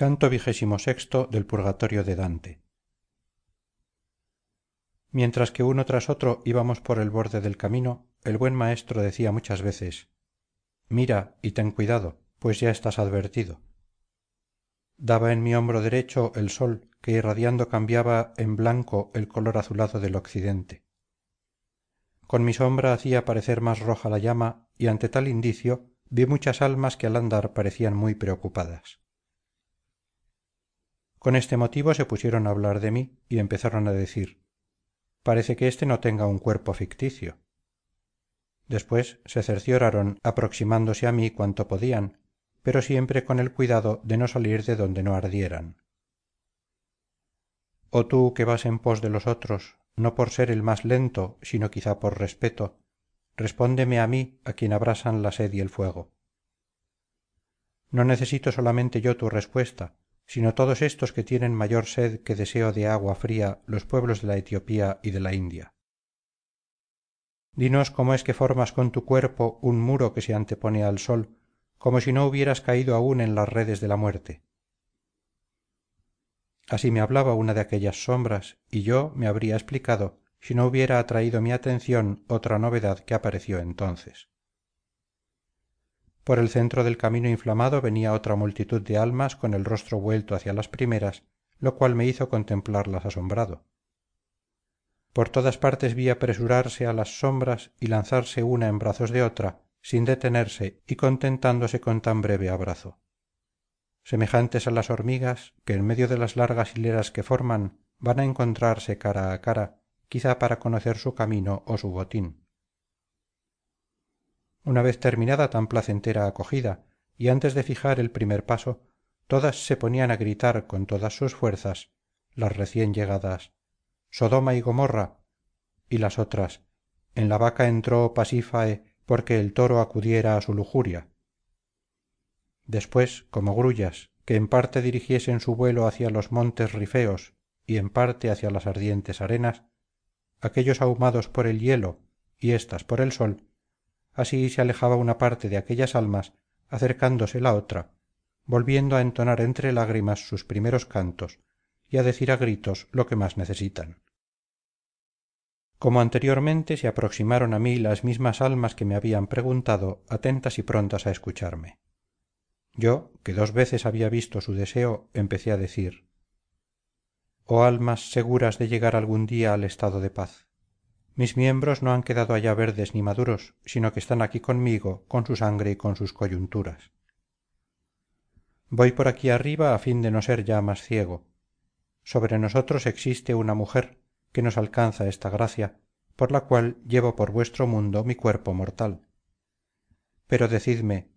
canto xxvi del purgatorio de dante. Mientras que uno tras otro íbamos por el borde del camino el buen maestro decía muchas veces mira y ten cuidado pues ya estás advertido daba en mi hombro derecho el sol que irradiando cambiaba en blanco el color azulado del occidente. Con mi sombra hacía parecer más roja la llama y ante tal indicio vi muchas almas que al andar parecían muy preocupadas con este motivo se pusieron a hablar de mí y empezaron a decir parece que éste no tenga un cuerpo ficticio después se cercioraron aproximándose a mí cuanto podían pero siempre con el cuidado de no salir de donde no ardieran. Oh tú que vas en pos de los otros no por ser el más lento sino quizá por respeto respóndeme a mí a quien abrasan la sed y el fuego no necesito solamente yo tu respuesta sino todos estos que tienen mayor sed que deseo de agua fría los pueblos de la etiopía y de la india. Dinos cómo es que formas con tu cuerpo un muro que se antepone al sol como si no hubieras caído aún en las redes de la muerte. Así me hablaba una de aquellas sombras y yo me habría explicado si no hubiera atraído mi atención otra novedad que apareció entonces por el centro del camino inflamado venía otra multitud de almas con el rostro vuelto hacia las primeras lo cual me hizo contemplarlas asombrado. Por todas partes vi apresurarse a las sombras y lanzarse una en brazos de otra sin detenerse y contentándose con tan breve abrazo. Semejantes a las hormigas que en medio de las largas hileras que forman van a encontrarse cara a cara quizá para conocer su camino o su botín una vez terminada tan placentera acogida y antes de fijar el primer paso todas se ponían a gritar con todas sus fuerzas las recién llegadas sodoma y gomorra y las otras en la vaca entró pasífae porque el toro acudiera a su lujuria. Después como grullas que en parte dirigiesen su vuelo hacia los montes rifeos y en parte hacia las ardientes arenas aquéllos ahumados por el hielo y éstas por el sol así se alejaba una parte de aquellas almas acercándose la otra volviendo a entonar entre lágrimas sus primeros cantos y a decir a gritos lo que más necesitan. Como anteriormente se aproximaron a mí las mismas almas que me habían preguntado atentas y prontas a escucharme. Yo que dos veces había visto su deseo empecé a decir oh almas seguras de llegar algún día al estado de paz mis miembros no han quedado allá verdes ni maduros sino que están aquí conmigo con su sangre y con sus coyunturas. Voy por aquí arriba a fin de no ser ya más ciego. Sobre nosotros existe una mujer que nos alcanza esta gracia por la cual llevo por vuestro mundo mi cuerpo mortal. Pero decidme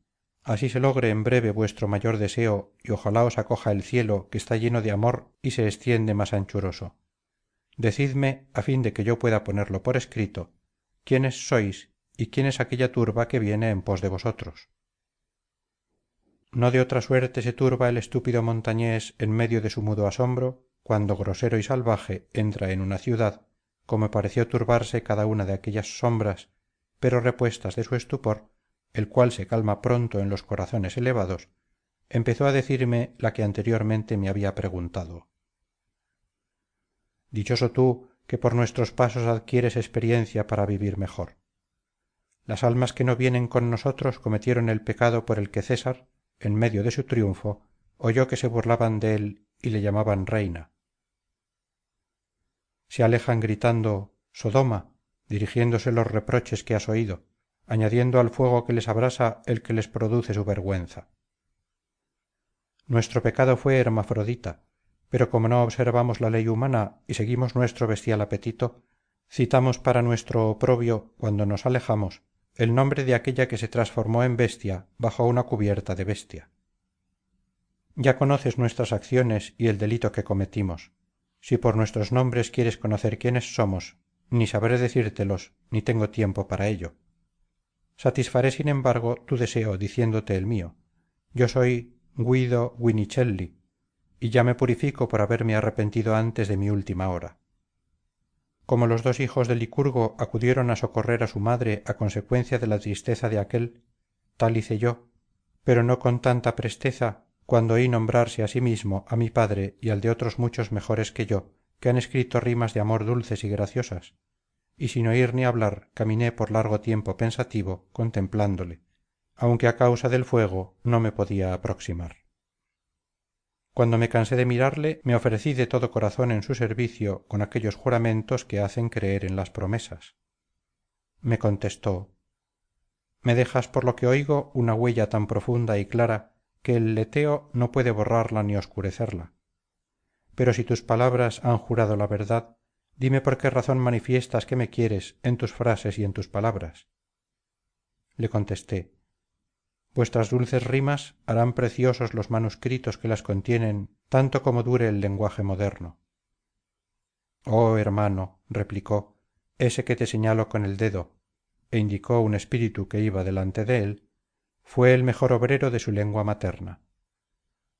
así se logre en breve vuestro mayor deseo y ojalá os acoja el cielo que está lleno de amor y se extiende más anchuroso decidme a fin de que yo pueda ponerlo por escrito quiénes sois y quién es aquella turba que viene en pos de vosotros. No de otra suerte se turba el estúpido montañés en medio de su mudo asombro cuando grosero y salvaje entra en una ciudad como pareció turbarse cada una de aquellas sombras pero repuestas de su estupor el cual se calma pronto en los corazones elevados empezó a decirme la que anteriormente me había preguntado dichoso tú que por nuestros pasos adquieres experiencia para vivir mejor. Las almas que no vienen con nosotros cometieron el pecado por el que césar en medio de su triunfo oyó que se burlaban de él y le llamaban reina. Se alejan gritando sodoma dirigiéndose los reproches que has oído añadiendo al fuego que les abrasa el que les produce su vergüenza. Nuestro pecado fue hermafrodita pero como no observamos la ley humana y seguimos nuestro bestial apetito citamos para nuestro oprobio cuando nos alejamos el nombre de aquella que se transformó en bestia bajo una cubierta de bestia. Ya conoces nuestras acciones y el delito que cometimos. Si por nuestros nombres quieres conocer quiénes somos ni sabré decírtelos ni tengo tiempo para ello. Satisfaré sin embargo tu deseo diciéndote el mío. Yo soy guido y ya me purifico por haberme arrepentido antes de mi última hora. Como los dos hijos de licurgo acudieron a socorrer a su madre a consecuencia de la tristeza de aquél tal hice yo pero no con tanta presteza cuando oí nombrarse asimismo a mi padre y al de otros muchos mejores que yo que han escrito rimas de amor dulces y graciosas y sin oír ni hablar caminé por largo tiempo pensativo contemplándole aunque a causa del fuego no me podía aproximar cuando me cansé de mirarle me ofrecí de todo corazón en su servicio con aquellos juramentos que hacen creer en las promesas. Me contestó me dejas por lo que oigo una huella tan profunda y clara que el leteo no puede borrarla ni oscurecerla pero si tus palabras han jurado la verdad dime por qué razón manifiestas que me quieres en tus frases y en tus palabras le contesté vuestras dulces rimas harán preciosos los manuscritos que las contienen tanto como dure el lenguaje moderno. Oh hermano replicó ese que te señalo con el dedo e indicó un espíritu que iba delante de él fue el mejor obrero de su lengua materna.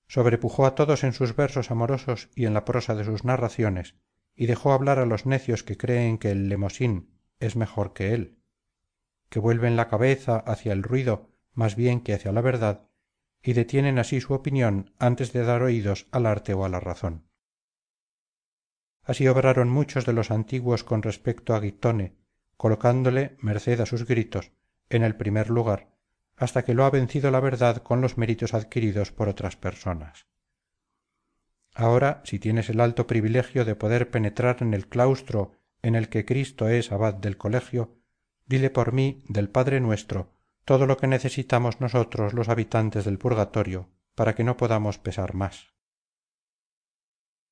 Sobrepujó a todos en sus versos amorosos y en la prosa de sus narraciones y dejó hablar a los necios que creen que el lemosín es mejor que él que vuelven la cabeza hacia el ruido más bien que hacia la verdad y detienen así su opinión antes de dar oídos al arte o a la razón. Así obraron muchos de los antiguos con respecto a gitone colocándole merced a sus gritos en el primer lugar hasta que lo ha vencido la verdad con los méritos adquiridos por otras personas. Ahora si tienes el alto privilegio de poder penetrar en el claustro en el que cristo es abad del colegio dile por mí del padre nuestro todo lo que necesitamos nosotros los habitantes del purgatorio para que no podamos pesar más.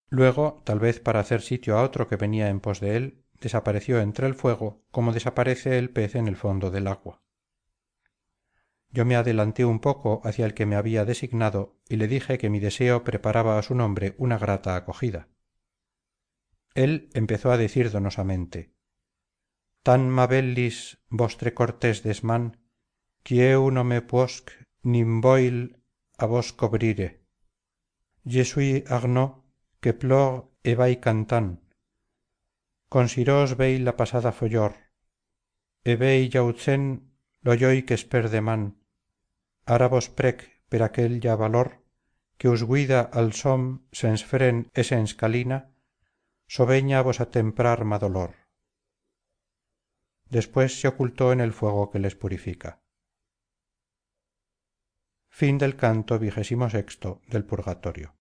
Luego tal vez para hacer sitio a otro que venía en pos de él desapareció entre el fuego como desaparece el pez en el fondo del agua. Yo me adelanté un poco hacia el que me había designado y le dije que mi deseo preparaba a su nombre una grata acogida. Él empezó a decir donosamente tan mabellis vostre cortés desmán a vos cobrire je suis arnaud que plor e vai cantant. Consiros vei la pasada follor. E vei jautzen lo lloi que esper deman ara vos prec per aquell ja valor que us guida al som sens fren e sens calina sovegna vos atemprar ma dolor. Después se ocultó en el fuego que les purifica canto vigésimo del purgatorio